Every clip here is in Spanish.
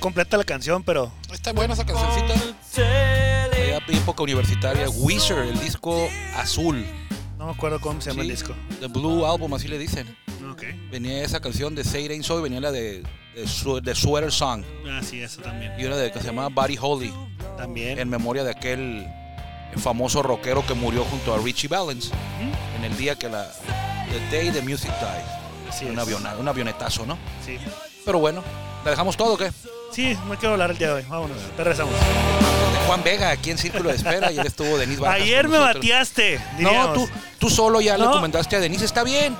completa la canción, pero Está buena esa cancioncita. Allá época universitaria. Wizard, el disco azul. no me acuerdo cómo se llama Sí. el disco. The Blue Album, así le dicen. Ok. Venía esa canción de Say It Ain't So y venía la de, de, de Sweater Song. Ah, sí, eso también. Y una de que se llamaba Buddy Holly, También. en memoria de aquel famoso rockero que murió junto a Richie Valens en el día que la. The Day the Music Died. Así Un, es. aviona- un avionetazo, ¿no? Sí. Pero bueno, ¿la dejamos todo o qué? Sí, me quiero hablar el día de hoy. Vámonos, te regresamos. Juan Vega, aquí en Círculo de Espera, y él estuvo Denis Vargas. Ayer me bateaste. No, diríamos. tú, tú solo ya le No. comentaste a Denise, está bien.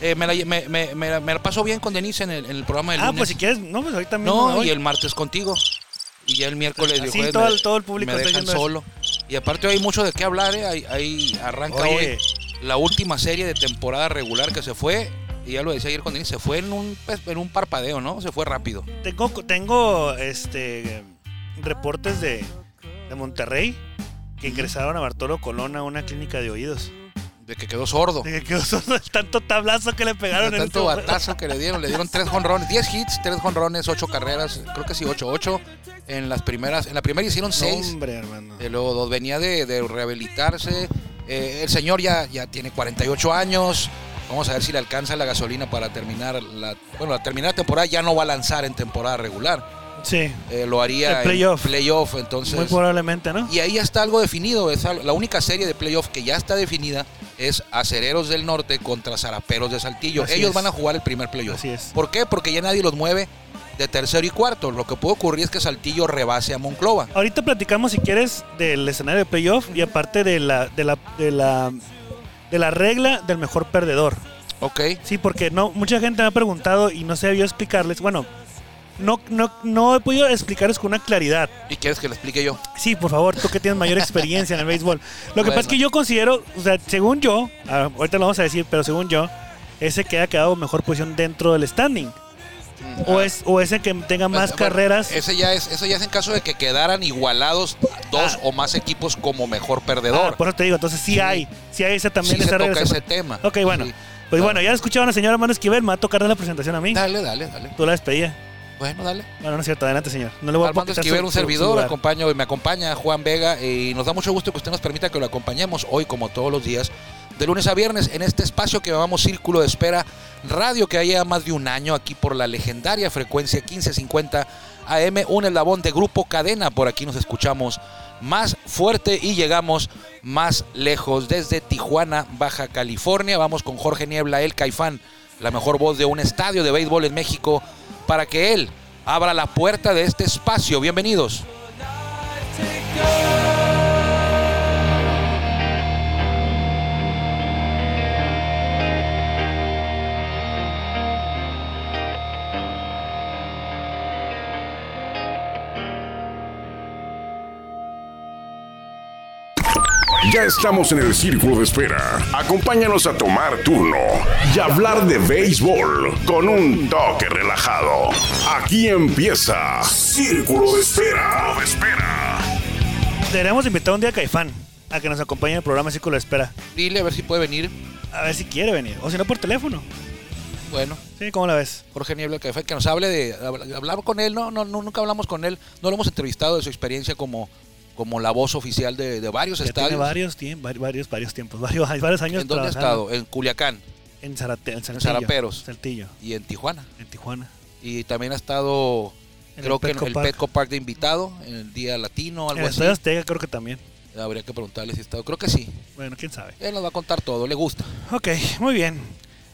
Eh, me, la, me, me- me la- me la paso bien con Denise en el, en el programa del Ah, lunes. pues si quieres, no, pues ahorita mismo. No, y el martes contigo. Y ya el miércoles Sí, todo el- todo el público me está dejan solo. Y aparte hay mucho de qué hablar, ¿eh? Ahí, ahí arranca Oye. hoy la última serie de temporada regular que se fue. Y ya lo decía ayer con Denise, se fue en un, pues, en un parpadeo, ¿no? Se fue rápido. Tengo, tengo este reportes de, de Monterrey que ingresaron a Bartolo Colón a una clínica de oídos. De que quedó sordo. De que quedó sordo el tanto tablazo que le pegaron en tanto este- batazo que le dieron, le dieron tres jonrones, 10 hits, tres jonrones, ocho carreras, creo que sí, 8, 8 en las primeras, en la primera hicieron No, seis, Hombre, hermano. y luego dos venía de, de rehabilitarse, Eh, el señor ya, ya tiene 48 años, vamos a ver si le alcanza la gasolina para terminar la, bueno, la terminar la temporada, ya no va a lanzar en temporada regular, Sí, Eh, lo haría El playoff. en playoff, entonces... muy probablemente, ¿no? Y ahí ya está algo definido. Es la única serie de playoff que ya está definida es Acereros del Norte contra Zaraperos de Saltillo. Así Ellos es. van a jugar el primer playoff. Así es. ¿Por qué? Porque ya nadie los mueve de tercero y cuarto. Lo que puede ocurrir es que Saltillo rebase a Monclova. Ahorita platicamos, si quieres, del escenario de playoff y aparte de la, de la, de la, de la regla del mejor perdedor. Ok. Sí, porque no, mucha gente me ha preguntado y no sé yo explicarles. Bueno, no, no, no he podido explicarles con una claridad. ¿Y quieres que le explique yo? Sí, por favor, tú que tienes mayor experiencia en el béisbol. Lo que Bueno. pasa es que yo considero, o sea, según yo, ah, ahorita lo vamos a decir, pero según yo, ese que ha quedado mejor posición dentro del standing. O, es, o ese que tenga más Bueno, carreras. Ese ya es, eso ya es en caso de que quedaran igualados dos Ah. o más equipos como mejor perdedor. Ah, por eso te digo, entonces sí, Sí. hay, sí hay ese también sí esa se regla, toca esa- ese tema. Ok, bueno. Sí. Pues Claro. bueno, ya escucharon a la señora Mano Esquivel, me va a tocar dar la presentación a mí. Dale, dale, dale. Tú la despedida. Bueno, dale. Bueno, no es cierto, adelante, señor. No le voy a Armando quitar Esquivel, su- un servidor, acompaño y me acompaña Juan Vega y nos da mucho gusto que usted nos permita que lo acompañemos hoy como todos los días, de lunes a viernes, en este espacio que llamamos Círculo de Espera Radio, que ya más de un año aquí por la legendaria frecuencia 1550 AM, un eslabón de Grupo Cadena, por aquí nos escuchamos más fuerte y llegamos más lejos desde Tijuana, Baja California. Vamos con Jorge Niebla, el Caifán, la mejor voz de un estadio de béisbol en México, para que él abra la puerta de este espacio. Bienvenidos. Ya estamos en el círculo de espera. Acompáñanos a tomar turno y hablar de béisbol con un toque relajado. Aquí empieza Círculo de Espera. De espera. Deberíamos invitar un día a Caifán a que nos acompañe en el programa Círculo de Espera. Dile a ver si puede venir. A ver si quiere venir. O si no, por teléfono. Bueno, Sí, ¿cómo la ves? Jorge Niebla, fue- que nos hable de habl- hablar con él. No, no, no, nunca hablamos con él. No lo hemos entrevistado de su experiencia como, como la voz oficial de, de varios Ya estadios. tiene varios, vari- varios, varios tiempos, varios, varios años ¿En dónde ha estado? En Culiacán En, Zarate, en Saltillo. Zaraperos. Saltillo, y en Tijuana. en Tijuana. Y también ha estado, En creo el que en el Park. Petco Park de invitado, en el Día Latino, En algo el así. Estadio Azteca creo que también. Habría que preguntarle si ha estado. Creo que sí. Bueno, quién sabe. Él nos va a contar todo, le gusta. Ok, muy bien.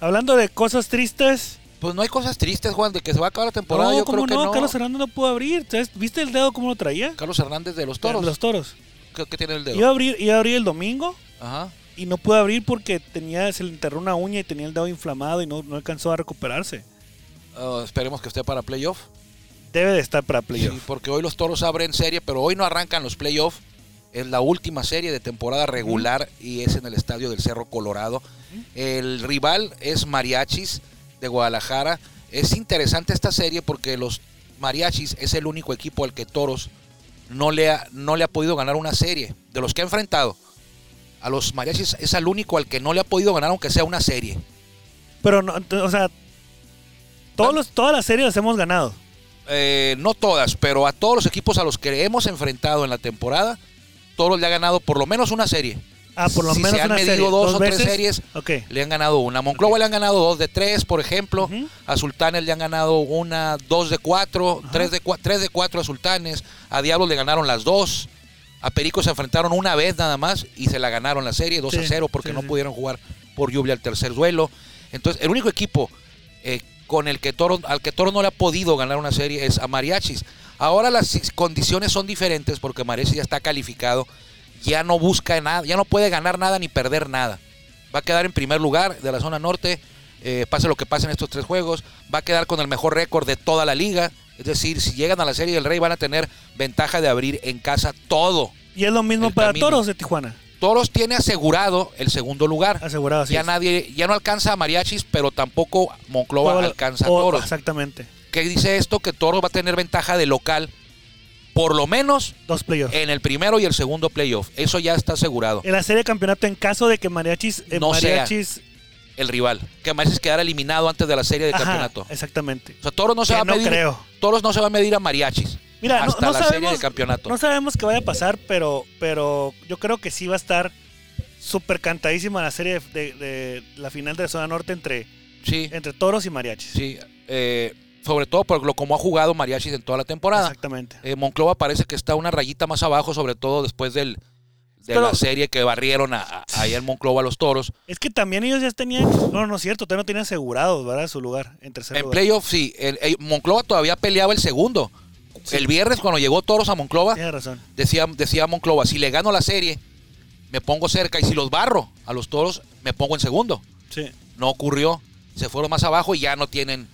Hablando de cosas tristes. Pues no hay cosas tristes, Juan, de que se va a acabar la temporada. no, Yo ¿cómo creo que no? no. Carlos Hernández no pudo abrir. ¿Viste el dedo cómo lo traía? Carlos Hernández de los toros. De Los toros. ¿Qué, qué tiene el dedo? Iba a abrir, iba a abrir el domingo Ajá. y no pudo abrir porque tenía, se le enterró una uña y tenía el dedo inflamado y no, no alcanzó a recuperarse. Ah, esperemos que esté para playoff. Debe de estar para playoff. Sí, porque hoy los toros abren serie, pero hoy no arrancan los playoffs. Es la última serie de temporada regular y es en el estadio del Cerro Colorado. El rival es Mariachis de Guadalajara. Es interesante esta serie porque los Mariachis es el único equipo al que Toros no le ha, no le ha podido ganar una serie. De los que ha enfrentado, a los Mariachis es el único al que no le ha podido ganar aunque sea una serie. Pero, no, o sea, todos los, todas las series las hemos ganado. eh, no todas, pero a todos los equipos a los que hemos enfrentado en la temporada, todos le ha ganado por lo menos una serie. Ah, por lo si menos se han una medido serie. dos, o veces? tres series, Ok. le han ganado una. A Monclova le han ganado dos de tres, por ejemplo. A Sultanes le han ganado una, dos de cuatro, tres de, tres de cuatro a Sultanes. A Diablos le ganaron las dos. A Perico se enfrentaron una vez nada más y se la ganaron la serie 2 a Sí, 0 porque sí, no sí. pudieron jugar por lluvia al tercer duelo. Entonces, el único equipo eh, con el que Toro, al que Toro no le ha podido ganar una serie es a Mariachis. Ahora las condiciones son diferentes porque Mariachis ya está calificado, ya no busca nada, ya no puede ganar nada ni perder nada. Va a quedar en primer lugar de la zona norte, eh, pase lo que pase en estos tres juegos, va a quedar con el mejor récord de toda la liga. Es decir, si llegan a la Serie del Rey van a tener ventaja de abrir en casa todo. Y es lo mismo para camino. Toros de Tijuana. Toros tiene asegurado el segundo lugar. Asegurado, así ya es. nadie, ya no alcanza a Mariachis, pero tampoco Monclova Todo- alcanza a Toros. Exactamente. ¿Qué dice esto? Que Toros va a tener ventaja de local, por lo menos Dos playoffs. en el primero y el segundo playoff. Eso ya está asegurado. en la serie de campeonato, en caso de que Mariachis. eh, No sea. Mariachis El rival. Que Mariachis quedara eliminado antes de la serie de Ajá, campeonato. Exactamente. O sea, Toros no se Que va a no medir. creo. Toros no se va a medir a Mariachis. Mira, no, hasta no la serie de campeonato. no sabemos qué vaya a pasar, pero, pero yo creo que sí va a estar súper cantadísima la serie de, de- de la final de la zona norte entre, Sí, entre toros y mariachis. sí. eh, sobre todo por lo como ha jugado Mariachis en toda la temporada. Exactamente. Eh, Monclova parece que está una rayita más abajo, sobre todo después del, de Pero- la serie que barrieron a, a- ahí en Monclova a los toros. Es que también ellos ya tenían. No, no es cierto, todavía no tenían asegurados, ¿verdad? Su lugar en tercer En lugar. playoff, sí. el- el- Monclova todavía peleaba el segundo. El viernes, cuando llegó Toros a Monclova, razón. decía, decía Monclova, si le gano la serie, me pongo cerca. Y si los barro a los Toros, me pongo en segundo. Sí. No ocurrió. Se fueron más abajo y ya no tienen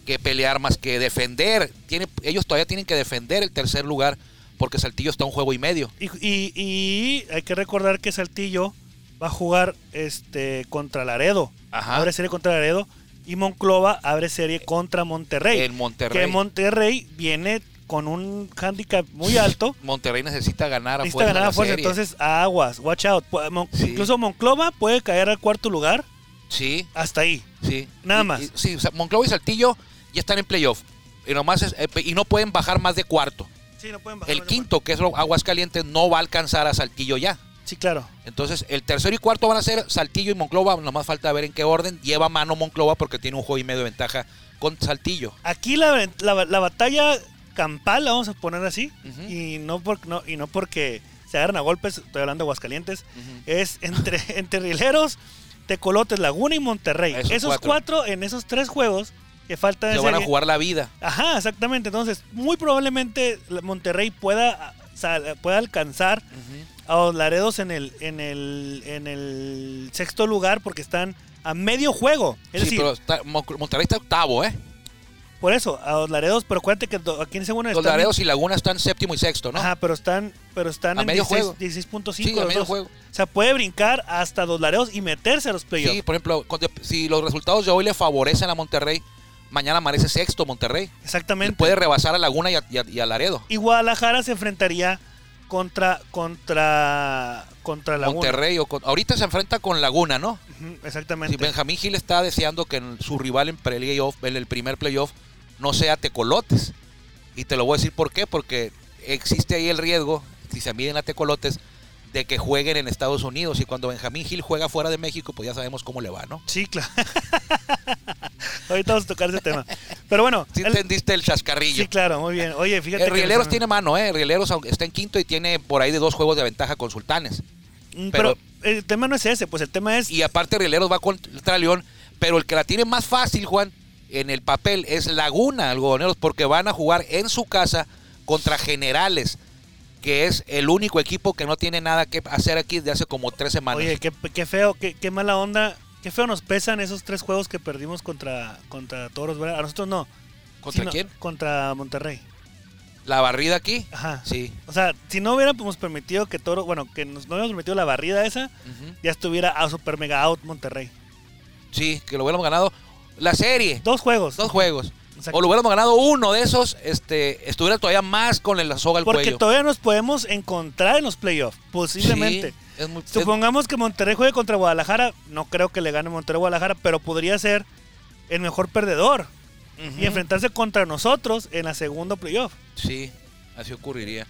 que pelear más que defender. Tiene, ellos todavía tienen que defender el tercer lugar porque Saltillo está un juego y medio. Y, y- y hay que recordar que Saltillo va a jugar este contra Laredo. Ajá. Abre serie contra Laredo. Y Monclova abre serie contra Monterrey. En Monterrey. Que Monterrey viene con un handicap muy alto. Monterrey necesita ganar a Necesita fuerza ganar a fuerza. Entonces, aguas, watch out. Pu- Mon- Sí. Incluso Monclova puede caer al cuarto lugar. Sí, Hasta ahí. sí. Nada Y- más. y- sí, o sea, Monclova y Saltillo ya están en playoff. Y, nomás es- eh, y no pueden bajar más de cuarto. Sí, no pueden bajar El quinto, que es lo- Aguascalientes, no va a alcanzar a Saltillo ya. Sí, claro. Entonces, el tercero y cuarto van a ser Saltillo y Monclova. Nomás falta ver en qué orden. Lleva mano Monclova porque tiene un juego y medio de ventaja con Saltillo. Aquí la, la- la batalla campal, la vamos a poner así, Ujú. y, no por, no, y no porque se agarran a golpes, estoy hablando de Aguascalientes, es entre, entre Rieleros, Tecolotes, Laguna y Monterrey. Esos Esos, cuatro. cuatro. en esos tres juegos que faltan Se van a jugar la vida. Ajá, exactamente. Entonces, muy probablemente Monterrey pueda, pueda alcanzar a los Laredos en el, en el, en el sexto lugar porque están a medio juego. Es Sí, decir, pero está- Monterrey está octavo, ¿eh? por eso, a los Laredos, pero acuérdate que aquí en segundo Los. Laredos y Laguna están séptimo y sexto, ¿no? Ajá, pero están, pero están A en medio 16 juego. 16.5 Sí, a los medio dos. juego. O sea, puede brincar hasta los Laredos y meterse a los playoffs. Sí, por ejemplo, si los resultados de hoy le favorecen a Monterrey, mañana amanece sexto Monterrey. Exactamente. puede rebasar a Laguna y a, y a- y a Laredo. Y Guadalajara se enfrentaría contra contra contra Laguna. Monterrey o con- ahorita se enfrenta con Laguna, ¿no? Ujú, Si exactamente. Benjamín Gil está deseando que su rival en playoff, en el primer playoff, no sea Tecolotes. Y te lo voy a decir por qué, porque existe ahí el riesgo, si se miden a Tecolotes, de que jueguen en Estados Unidos. Y cuando Benjamín Gil juega fuera de México, pues ya sabemos cómo le va, ¿no? Sí, claro. Ahorita vamos a tocar ese tema. Pero bueno, ¿Sí el- entendiste el chascarrillo? sí, claro, muy bien. Oye, fíjate El Rieleros tiene mano, ¿eh? El Rieleros aunque está en quinto y tiene por ahí de dos juegos de ventaja con Sultanes. Mm, pero- pero el tema no es ese, pues el tema es Y aparte Rieleros va contra León, pero el que la tiene más fácil, Juan, en el papel es Laguna, algodoneros, porque van a jugar en su casa contra Generales, que es el único equipo que no tiene nada que hacer aquí desde hace como tres semanas. Oye, qué, qué feo, qué, qué mala onda, qué feo nos pesan esos tres juegos que perdimos contra, contra Toros, ¿verdad? A nosotros no. ¿Contra sino quién? Contra Monterrey. La barrida aquí. Ajá. Sí. O sea, si no hubiéramos permitido que Toro, bueno, que nos, no hubiéramos permitido la barrida esa, ya estuviera a super mega out Monterrey. Sí, que lo hubiéramos ganado. La serie, Dos juegos. dos juegos. Exacto. O lo hubiéramos ganado uno de esos, este, estuviera todavía más con la soga al Porque cuello. todavía nos podemos encontrar en los playoffs, posiblemente. Sí, es muy- es- Supongamos que Monterrey juegue contra Guadalajara, no creo que le gane Monterrey Guadalajara, pero podría ser el mejor perdedor y enfrentarse contra nosotros en la segunda playoff. Sí, así ocurriría.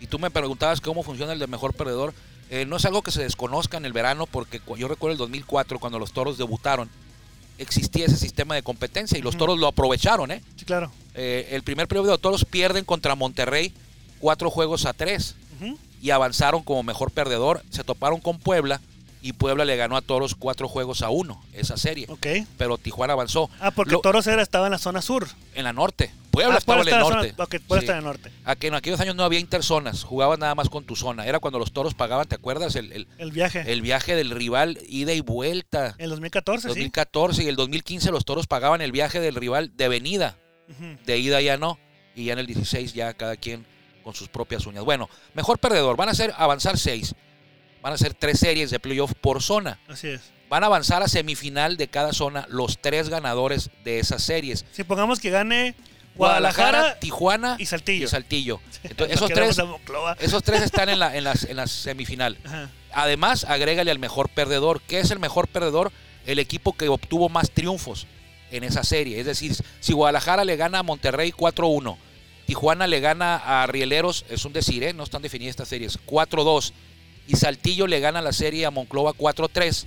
Y tú me preguntabas cómo funciona el de mejor perdedor. Eh, no es algo que se desconozca en el verano, porque yo recuerdo el 2004, cuando los toros debutaron, existía ese sistema de competencia y los toros lo aprovecharon. ¿eh? Sí, claro. Eh, el primer periodo de los toros pierden contra Monterrey cuatro juegos a tres y avanzaron como mejor perdedor. Se toparon con Puebla y Puebla le ganó a toros cuatro juegos a uno esa serie. Ok. Pero Tijuana avanzó. Ah, porque Lo- Toros era, estaba en la zona sur. en la norte. Puebla Ah, estaba en el norte. zona- ok, Puebla Sí. está en el norte. Aquí en aquellos años no había interzonas, jugabas nada más con tu zona. Era cuando los toros pagaban, ¿te acuerdas? El, el- El viaje. el viaje del rival, ida y vuelta. En 2014, 2014 y el 2015 los toros pagaban el viaje del rival de venida. De ida ya no. Y ya en el 16 ya cada quien con sus propias uñas. Bueno, mejor perdedor. Van a ser avanzar seis. Van a ser tres series de playoff por zona. Así es. Van a avanzar a semifinal de cada zona los tres ganadores de esas series. Si pongamos que gane Guadalajara, Tijuana y Saltillo. y Saltillo. Entonces, Nos esos tres, esos están en la, en las, en la semifinal. Ajá. Además, agrégale al mejor perdedor. ¿Qué es el mejor perdedor? El equipo que obtuvo más triunfos en esa serie. Es decir, si Guadalajara le gana a Monterrey 4-1, Tijuana le gana a Rieleros, es un decir, ¿eh? no están definidas estas series, 4-2, y Saltillo le gana la serie a Monclova 4-3,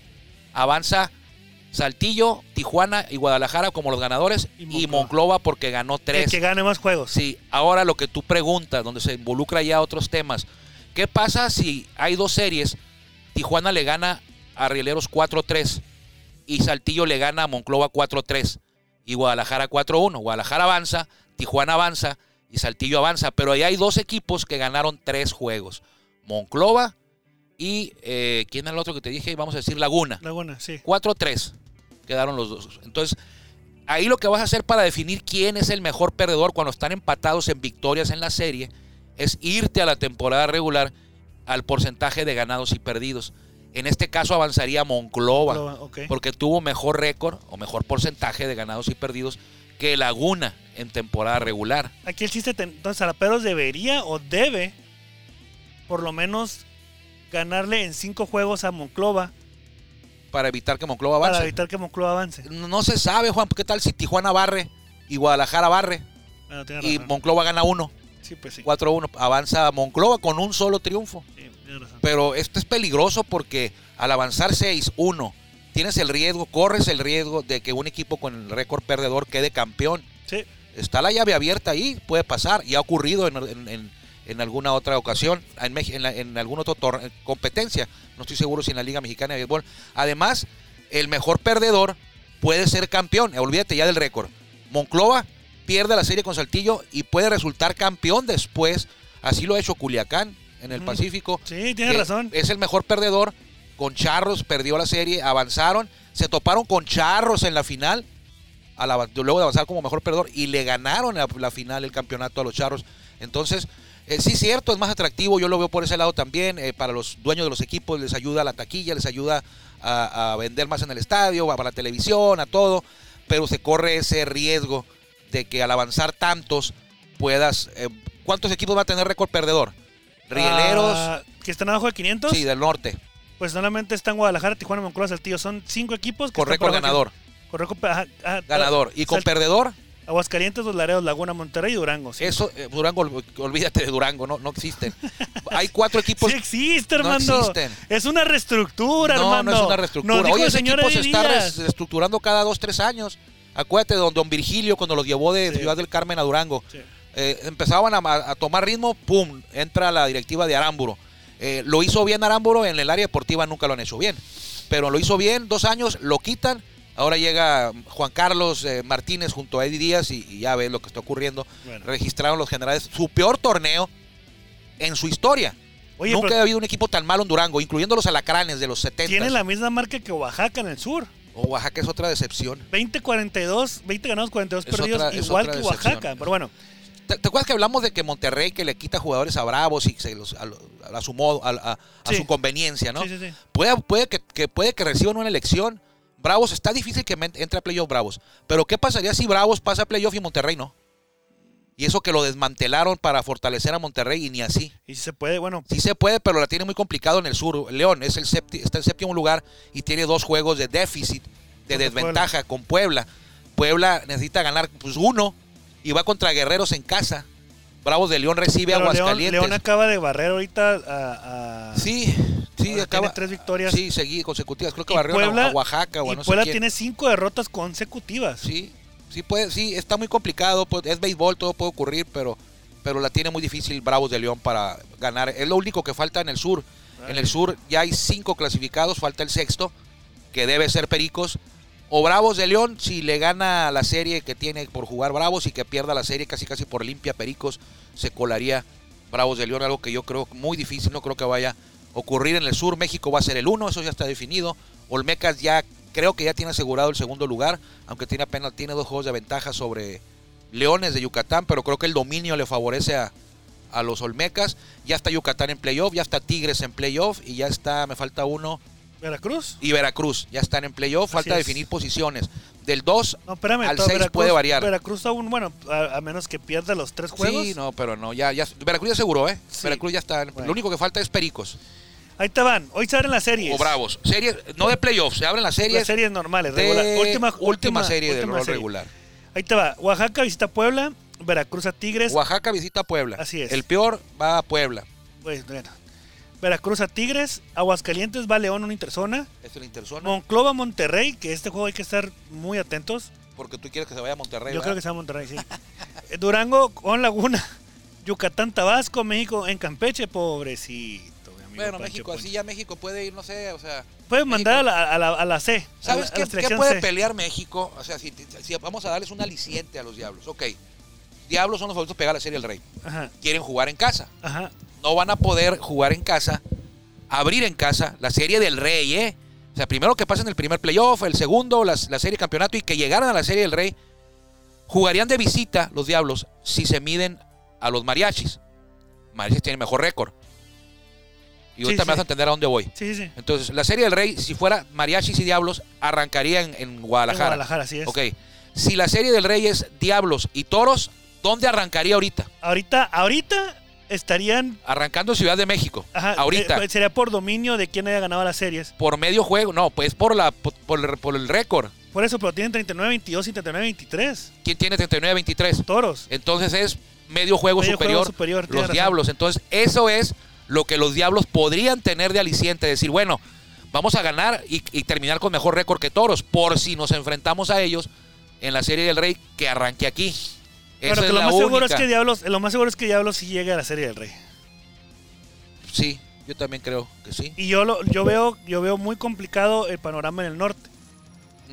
avanza Saltillo, Tijuana y Guadalajara como los ganadores Y y Monclova. Porque ganó El 3. que gane más juegos. Sí, ahora lo que tú preguntas, donde se involucra ya otros temas. ¿Qué pasa si hay dos series? Tijuana le gana a Rieleros 4-3 y Saltillo le gana a Monclova 4-3 y Guadalajara 4-1. Guadalajara avanza, Tijuana avanza y Saltillo avanza, pero ahí hay dos equipos que ganaron tres juegos. Monclova y, eh, ¿quién era el otro que te dije? Vamos a decir Laguna. Laguna, sí. 4-3 quedaron los dos. Entonces, ahí lo que vas a hacer para definir quién es el mejor perdedor cuando están empatados en victorias en la serie es irte a la temporada regular al porcentaje de ganados y perdidos. En este caso avanzaría Monclova, Monclova, ok. porque tuvo mejor récord o mejor porcentaje de ganados y perdidos que Laguna en temporada regular. Aquí el chiste, entonces, Zaraperos debería o debe, por lo menos, ganarle en cinco juegos a Monclova Para evitar que Monclova avance. para evitar que Monclova avance. No se sabe, Juan, ¿qué tal si Tijuana barre y Guadalajara barre Bueno, y razón. Monclova gana uno? Sí, pues sí. 4-1. Avanza Monclova con un solo triunfo. Sí, razón. Pero esto es peligroso porque al avanzar 6-1, tienes el riesgo, corres el riesgo de que un equipo con el récord perdedor quede campeón. Sí. Está la llave abierta ahí, puede pasar. Y ha ocurrido en, en- en- en alguna otra ocasión, en, Mex- en, la- en alguna otra competencia. No estoy seguro si en la Liga Mexicana de Béisbol. Además, el mejor perdedor puede ser campeón. Olvídate ya del récord. Monclova pierde la serie con Saltillo y puede resultar campeón después. Así lo ha hecho Culiacán en el. Pacífico. Sí, tiene razón. Es el mejor perdedor. Con Charros perdió la serie, avanzaron, se toparon con Charros en la final, a la- luego de avanzar como mejor perdedor, y le ganaron la, la final, el campeonato a los Charros. Entonces, eh, sí, cierto, es más atractivo, yo lo veo por ese lado también, eh, para los dueños de los equipos les ayuda a la taquilla, les ayuda a, a vender más en el estadio, para la televisión, a todo, pero se corre ese riesgo de que al avanzar tantos puedas... eh, ¿Cuántos equipos va a tener récord perdedor? Rieleros, Ah, que están abajo de 500. sí, del norte. Pues solamente están Guadalajara, Tijuana, Monclova, Saltillo. Son cinco equipos. Que Con récord ganador. Con récord ajá, ajá, Ganador. Y con perdedor, Aguascalientes, Los Laredos, Laguna, Monterrey y Durango. Sí, eso, eh, Durango, ol- olvídate de Durango, no, no existen. Hay cuatro equipos. Sí existe, no Armando. existen. Es una reestructura, no, Armando. no es una reestructura. Nos el ese equipo se está reestructurando cada dos, tres años. Acuérdate de don, don Virgilio cuando los llevó de Sí. Ciudad del Carmen a Durango. Sí. Eh, empezaban a, a tomar ritmo, pum, entra la directiva de Arámburo. Eh, lo hizo bien Arámburo, en el área deportiva nunca lo han hecho bien. Pero lo hizo bien, dos años, lo quitan. Ahora llega Juan Carlos eh, Martínez junto a Eddie Díaz y, y ya ves lo que está ocurriendo. Bueno. Registraron los generales su peor torneo en su historia. Oye, Nunca pero ha habido un equipo tan malo en Durango, incluyendo los alacranes de los 70. tiene la misma marca que Oaxaca en el sur. Oaxaca es otra decepción. 20-42, 20 ganados, 42 Es perdidos, otra- igual que decepción. Oaxaca. Pero bueno, ¿Te, te acuerdas que hablamos de que Monterrey que le quita jugadores a Bravos y se los, a, su modo, a, a- a Sí. su conveniencia, ¿no? sí, sí, sí. Puede, puede que, que puede que reciban una elección. Bravos, está difícil que entre a playoff Bravos. Pero ¿qué pasaría si Bravos pasa a playoff y Monterrey no? Y eso que lo desmantelaron para fortalecer a Monterrey y ni así. Y si se puede, bueno, Sí se puede, pero la tiene muy complicado en el sur. León es el está en séptimo lugar y tiene dos juegos de déficit, de desventaja con Puebla. Puebla necesita ganar pues uno y va contra Guerreros en casa. Bravos de León recibe León, Aguascalientes. León acaba de barrer ahorita a. a- Sí, sí, acaba. tiene tres victorias. Sí, seguí consecutivas. Creo que barrió a- Puebla- a Oaxaca o y no sé Puebla quién. tiene cinco derrotas consecutivas. Sí, sí puede, sí, está muy complicado, pues, es béisbol, todo puede ocurrir, pero, pero la tiene muy difícil Bravos de León para ganar. Es lo único que falta en el sur. En el sur ya hay cinco clasificados, falta el sexto, que debe ser Pericos. O Bravos de León, si le gana la serie que tiene por jugar Bravos y que pierda la serie casi casi por limpia Pericos, se colaría Bravos de León, algo que yo creo muy difícil, no creo que vaya ocurrir en el sur. México va a ser el uno, eso ya está definido. Olmecas ya creo que ya tiene asegurado el segundo lugar, aunque tiene apenas tiene dos juegos de ventaja sobre Leones de Yucatán, pero creo que el dominio le favorece a, a los Olmecas. Ya está Yucatán en playoff, ya está Tigres en playoff y ya está, me falta uno, Veracruz. y Veracruz, ya están en playoff, Así falta es. definir posiciones. Del 2 No, espérame. al todo 6 puede variar. Veracruz aún, bueno, a, a menos que pierda los tres juegos. Sí, no, pero no, ya, ya Sí. Veracruz ya aseguró, ¿eh? Veracruz ya está. Bueno. Lo único que falta es Pericos Ahí te van. Hoy se abren las series. o Bravos. Series, no de playoff, se abren las series, Las series normales, de regular. Última, última, serie del última rol serie. regular. Ahí te va. Oaxaca visita Puebla. Veracruz a Tigres. Oaxaca visita a Puebla. Así es. El peor va a Puebla. Pues, bueno. Veracruz a Tigres. Aguascalientes va a León, una interzona. Es el Interzona. Monclova Monterrey, que este juego hay que estar muy atentos. Porque tú quieres que se vaya a Monterrey. Yo ¿verdad? creo que sea Monterrey, sí. Eh, Durango con Laguna. Yucatán, Tabasco, México en Campeche, pobrecito. Amigo Bueno, Pancho México, Poncho. así ya México puede ir, no sé, o sea. Pueden mandar a la, a, la, a la C. a ¿Sabes la- a qué, la puede C. pelear México? O sea, si, si vamos a darles un aliciente a los Diablos. Ok. Diablos son los favoritos a pegar la Serie del Rey. Ajá, Quieren jugar en casa. ajá. no van a poder jugar en casa, abrir en casa la serie del Rey, ¿eh? O sea, primero que pasen el primer playoff, el segundo, las- la, serie campeonato y que llegaran a la serie del Rey, jugarían de visita los Diablos si se miden a los Mariachis. Mariachis tienen mejor récord. Y ahorita sí. me vas a entender a dónde voy. Sí, sí. Entonces, la serie del Rey, si fuera Mariachis y Diablos, arrancaría en, en En Guadalajara. Guadalajara, así es. Ok. Si la serie del Rey es Diablos y Toros, ¿dónde arrancaría ahorita? Ahorita, ahorita estarían. Arrancando Ciudad de México. Ajá, ahorita. eh, sería por dominio de quién haya ganado las series. por medio juego, no, pues por la por, por el- por el récord. Por eso, pero tienen 39-22 y 39-23. ¿Quién tiene 39-23? Toros. Entonces es medio juego Medio superior, juego superior, los razón. Diablos. Entonces eso es lo que los Diablos podrían tener de aliciente, decir, bueno, vamos a ganar y, y terminar con mejor récord que Toros, por si nos enfrentamos a ellos en la Serie del Rey que arranque aquí. Pero que lo más seguro es que Diablos, lo más seguro es que Diablos sí llegue a la serie del Rey. Sí, yo también creo que sí. Y yo lo, yo veo, yo veo muy complicado el panorama en el norte.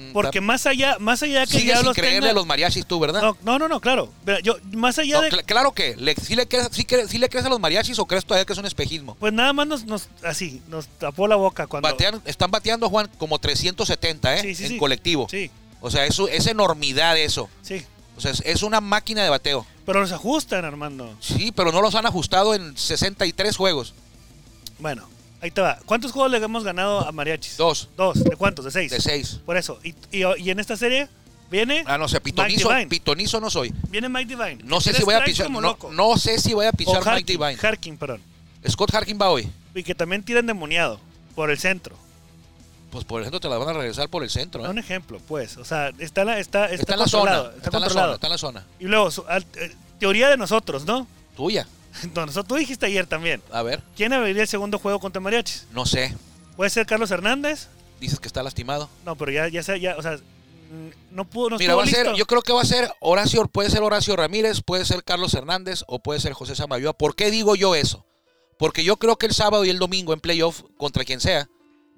Mm, Porque más allá, más allá de que sigues sin Diablos creerle tenga- a los mariachis tú, ¿verdad? no, no, no, no, claro. Pero yo, más allá No, de. cl- claro que, le, ¿sí, le crees, sí, cre- sí le crees a los mariachis o crees todavía que es un espejismo? Pues nada más nos, nos así, nos tapó la boca cuando. Batean- están bateando, Juan, como 370, ¿eh? Sí, sí, en sí. colectivo. Sí, O sea, eso es enormidad eso. sí. O sea, es, es una máquina de bateo. Pero los ajustan, Armando. Sí, pero no los han ajustado en 63 juegos. Bueno, ahí te va. ¿Cuántos juegos le hemos ganado a Mariachis? Dos Dos. ¿De cuántos? ¿De seis? de seis. Por eso. Y, y- y en esta serie viene, Ah, no sé, pitonizo, pitonizo no soy. viene Mike Divine. No sé si voy a pichar. No, sé si voy a pichar Mike Divine. Harkin, perdón. Scott Harkin va hoy. Y que también tiran demoniado por el centro. Pues por ejemplo te la van a regresar por el centro. ¿eh? Un ejemplo, pues. O sea, está, la- está, está, Está, en la zona. Está, en la zona. Está en la zona. Y luego, su- al- eh, teoría de nosotros, ¿no? Tuya. Entonces, tú dijiste ayer también. A ver, ¿Quién abriría el segundo juego contra Mariachis? no sé. ¿Puede ser Carlos Hernández? Dices que está lastimado. No, pero ya, ya, sé, ya, o sea, no pudo, no Mira, va a ser, yo creo que va a ser Horacio, puede ser Horacio Ramírez, puede ser Carlos Hernández o puede ser José Samayoa. ¿Por qué digo yo eso? Porque yo creo que el sábado y el domingo en playoff, contra quien sea,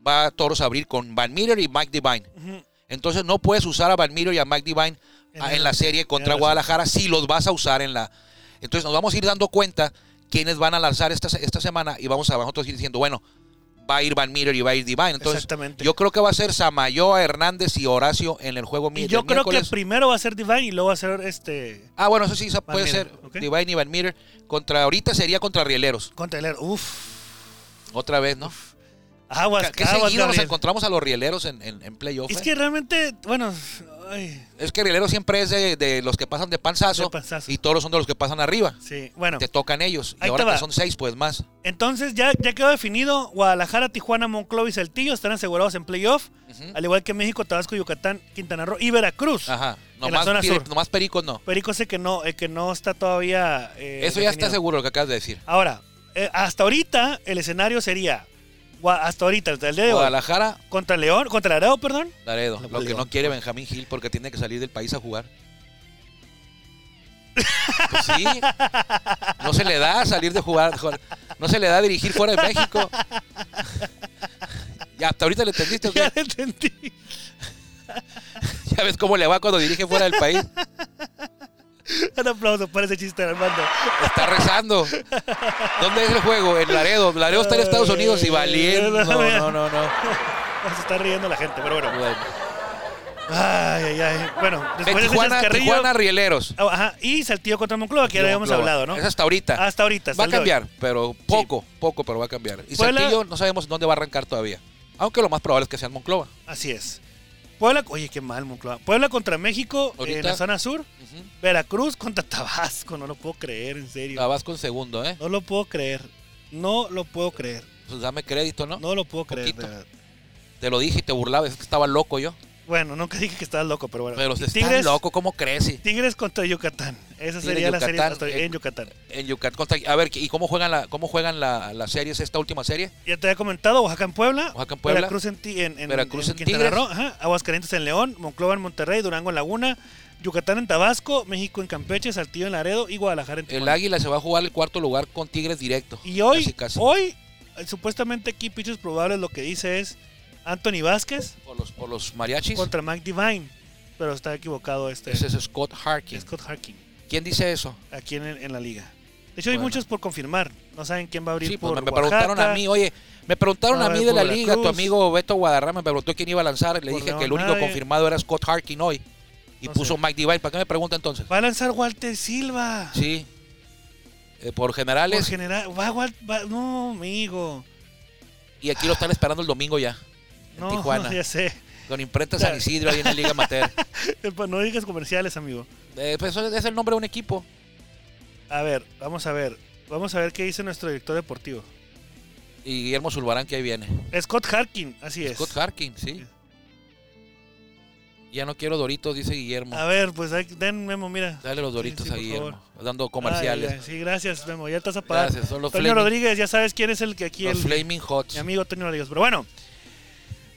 va a Toros a abrir con Van Miller y Mike Divine. Entonces no puedes usar a Van Miller y a Mike Divine En la serie contra. Guadalajara si los vas a usar en la... Entonces nos vamos a ir dando cuenta quiénes van a lanzar esta, esta semana y vamos a nosotros ir diciendo, bueno, va a ir Van Miller y va a ir Divine. Entonces Exactamente. yo creo que va a ser Samayoa, Hernández y Horacio en el juego y yo creo que primero va a ser Divine y luego va a ser este Ah, bueno, eso sí esa puede ser. Divine y Van Miller. Contra, ahorita sería contra Rieleros. contra el Uf. Otra vez, ¿no? Aguas, Qué aguas, seguido nos encontramos a los Rieleros en, en, en playoff. Es eh? que realmente, bueno, ay, Es que Rieleros siempre es de, de los que pasan de panzazo, De panzazo. y todos son de los que pasan arriba. sí, bueno. Te tocan ellos. Y ahora que son seis, pues más. Entonces ya, ya quedó definido, Guadalajara, Tijuana, Monclova y Saltillo están asegurados en playoff, al igual que México, Tabasco, Yucatán, Quintana Roo y Veracruz. Ajá. en la Nomás, zona pide- sur. nomás Pericos no. Perico sé que no, eh, que no está todavía. eh, Eso ya está seguro lo que acabas de decir. Ahora, eh, hasta ahorita el escenario sería. Hasta ahorita, hasta el día de hoy, Guadalajara, Contra León, contra Laredo, perdón. Laredo. Lo Lo que León. no quiere Benjamín Gil porque tiene que salir del país a jugar. Pues sí. No se le da salir de jugar. jugar- No se le da dirigir fuera de México. Ya, hasta ahorita le entendiste. o qué? Ya lo entendí. Ya ves cómo le va cuando dirige fuera del país. Un aplauso para ese chiste, Armando. Está rezando. ¿Dónde es el juego? En Laredo. Laredo está en Estados Unidos y valiendo. No, no, no, no. Se está riendo la gente, pero bueno. Bueno. Ay, ay, ay. Bueno, En después de Tijuana, Tijuana Rieleros. Ah, Ajá, y Saltillo contra Monclova, que ya habíamos hablado, ¿no? Es hasta ahorita. Hasta ahorita. Va a hoy. cambiar, pero poco, poco, pero va a cambiar. Y Saltillo no sabemos dónde va a arrancar todavía. Aunque lo más probable es que sea en Monclova. Así es. Puebla, oye, qué mal, Monclova. Puebla contra México Ahorita. en la zona sur. Veracruz contra Tabasco, no lo puedo creer, en serio. La vas con segundo, ¿eh? No lo puedo creer. No lo puedo creer. Pues dame crédito, ¿no? No lo puedo creer. Verdad. Te lo dije y te burlabas, es que estaba loco yo. Bueno, nunca dije que estabas loco, pero bueno. Pero si Tigres, loco, ¿cómo crees? Tigres contra Yucatán. Esa sería la serie hasta- eh, en Yucatán. En Yucatán. contra- A ver, ¿y cómo juegan, la, cómo juegan la, las series, esta última serie? Ya te había comentado, Oaxaca en Puebla. Oaxaca en Puebla. Veracruz en, en, en- Veracruz en Quintana. Roo, ajá, Aguascalientes en León, Monclova en Monterrey, Durango en Laguna, Yucatán en Tabasco, México en Campeche, Saltillo en Laredo y Guadalajara en El Tijuana. Águila se va a jugar el cuarto lugar con Tigres directo. Y hoy, Casi, casi. hoy, supuestamente aquí Pichos Probables lo que dice es Anthony Vázquez Por los, por los mariachis. contra Mike Divine. Pero está equivocado este Ese es Scott Harkin. Scott Harkin ¿Quién dice eso? aquí en, en la liga. De hecho, hay muchos por confirmar. No saben quién va a abrir Sí, pues por me, me preguntaron a mí, oye, me preguntaron A mí de la por liga, tu amigo Beto Guadarrama me preguntó quién iba a lanzar, le Por dije que el único nadie. confirmado era Scott Harkin hoy. Y No puso sé. Mike Divine, ¿para qué me pregunta entonces? Va a lanzar Walter Silva. Sí. Eh, por Por generales, general, va, Wal- va- no, amigo. y aquí lo están esperando el domingo ya, en Tijuana, ya sé. con Imprenta San Isidro ahí en la Liga Amateur. No digas comerciales, amigo. Eh, pues eso es el nombre de un equipo. A ver, vamos a ver. Vamos a ver qué dice nuestro director deportivo. Y Guillermo Zulbarán que ahí viene. Scott Harkin, así es. Scott Harkin, sí. Ya no quiero Doritos, dice Guillermo. A ver, pues den Memo, mira. Dale los Doritos sí, a Guillermo, favor. dando comerciales. Ay, ay, sí, gracias, Memo. Ya estás a pagar. Gracias, son los Toño Flaming, Rodríguez, ya sabes quién es el que aquí los el Flaming Hots. mi amigo Toño Rodríguez. Pero bueno,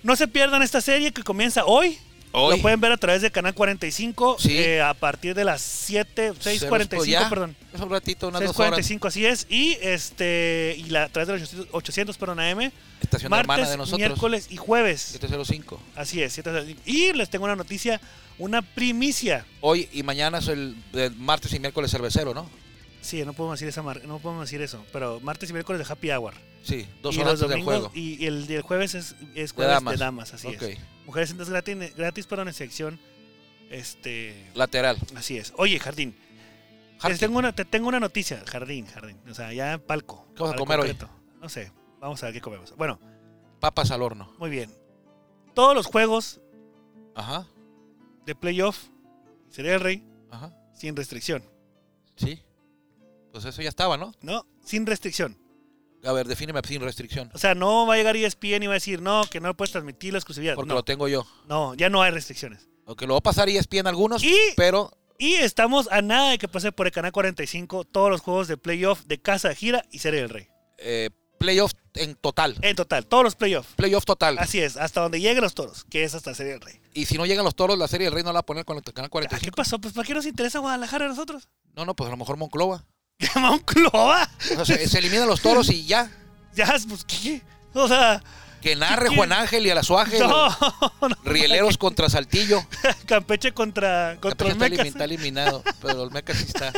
no se pierdan esta serie que comienza hoy. Hoy. Lo pueden ver a través del canal 45 Sí. eh, a partir de las 7, Se los- 6:45, ya, perdón. Es un ratito, unas dos horas. 6:45 así es y este y la a través de los 800, 800 perdón AM, Estación hermana martes, de nosotros. miércoles y jueves. 705. Así es, 7:05. y les tengo una noticia, una primicia. Hoy y mañana es el, el martes y miércoles cervecero, ¿no? Sí, no podemos decir esa mar- no podemos decir eso, pero martes y miércoles de Happy Hour. Sí, dos y horas los del domingos juego. y, y el, y el jueves es, es De jueves damas. de damas, así es. Mujeres entonces gratis, gratis perdón, en sección este Lateral. así es. Oye, Jardín, Te Harkin. tengo, una, te tengo una noticia, Jardín, Jardín. O sea, ya palco. ¿Qué vamos a comer hoy? No sé, vamos a ver qué comemos. Bueno, Papas al horno. muy bien. Todos los juegos Ajá, de playoff sería el rey ajá. sin restricción. Sí. Pues eso ya estaba, ¿no? ¿No? Sin restricción. A ver, defíneme sin restricción. O sea, no va a llegar ESPN y va a decir, no, que no puedes transmitir la exclusividad. Porque No, lo tengo yo. no, ya no hay restricciones. Aunque lo va a pasar ESPN algunos, Y- pero Y estamos a nada de que pase por el canal 45 todos los juegos de playoff de casa de gira y serie del rey. eh, playoff en total. En total, todos los playoffs. Playoff total. Así es, hasta donde lleguen los toros, que es hasta serie del rey. Y si no llegan los toros, la serie del Rey no la va a poner con el canal Ah, ¿Qué 45. pasó? Pues ¿para qué nos interesa Guadalajara a nosotros? No, no, pues a lo mejor Monclova. ¿Qué Monclova? O sea, se, eliminan los toros y ya. Ya, pues ¿qué? O sea, Que narre ¿Qué? Juan Ángel y Alazuaje. no, no. Rieleros contra Saltillo. Campeche contra, contra Campeche está, Olmecas. elimi- está eliminado, pero el Meca sí está.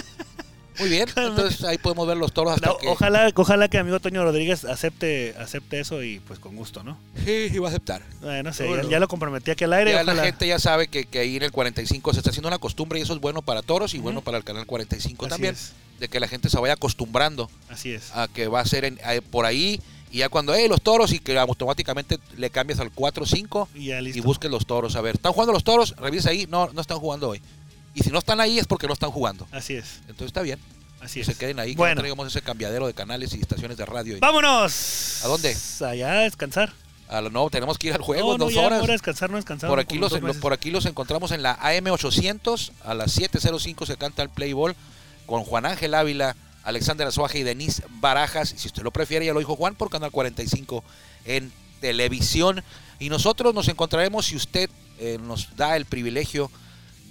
Muy bien, entonces ahí podemos ver los toros hasta No, que... ojalá, ojalá que mi amigo Toño Rodríguez acepte, acepte eso y pues con gusto, ¿no? Sí, sí va a aceptar. Eh, no sé, Bueno. ya, ya lo comprometí aquí al aire. Ya ojalá. la gente ya sabe que, que ahí en el 45 se está haciendo una costumbre y eso es bueno para toros y bueno para el canal 45 Así también. es, De que la gente se vaya acostumbrando así es. a que va a ser en- eh, por ahí y ya cuando, hey, los toros y que automáticamente le cambias al 4 5 Y y busques los toros. A ver, ¿están jugando los toros? Revisa ahí. No, no están jugando hoy. Y si no están ahí es porque no están jugando. Así es, Entonces está bien. así Que es. se queden ahí, que Bueno. no traigamos ese cambiadero de canales y estaciones de radio. ¡Vámonos! ¿A dónde? Allá a descansar. A lo- no, tenemos que ir al juego no, no, dos ya, horas. hora de descansar, no descansamos. Por aquí, los, por aquí los encontramos en la AM800. A las 7.05 se canta el Play Ball con Juan Ángel Ávila, Alexander Azuaje y Denise Barajas. Y si usted lo prefiere, ya lo dijo Juan, por Canal 45 en televisión. Y nosotros nos encontraremos si usted eh, nos da el privilegio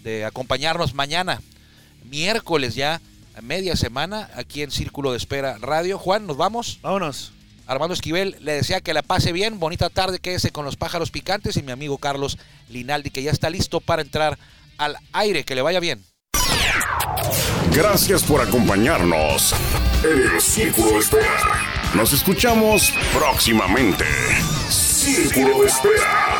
de acompañarnos mañana, miércoles ya, a media semana, aquí en Círculo de Espera Radio. Juan, nos vamos. Vámonos. Armando Esquivel le desea que la pase bien, bonita tarde, quédese con los pájaros picantes y mi amigo Carlos Linaldi que ya está listo para entrar al aire, que le vaya bien. Gracias por acompañarnos en el Círculo de Espera. Nos escuchamos próximamente. Círculo de Espera.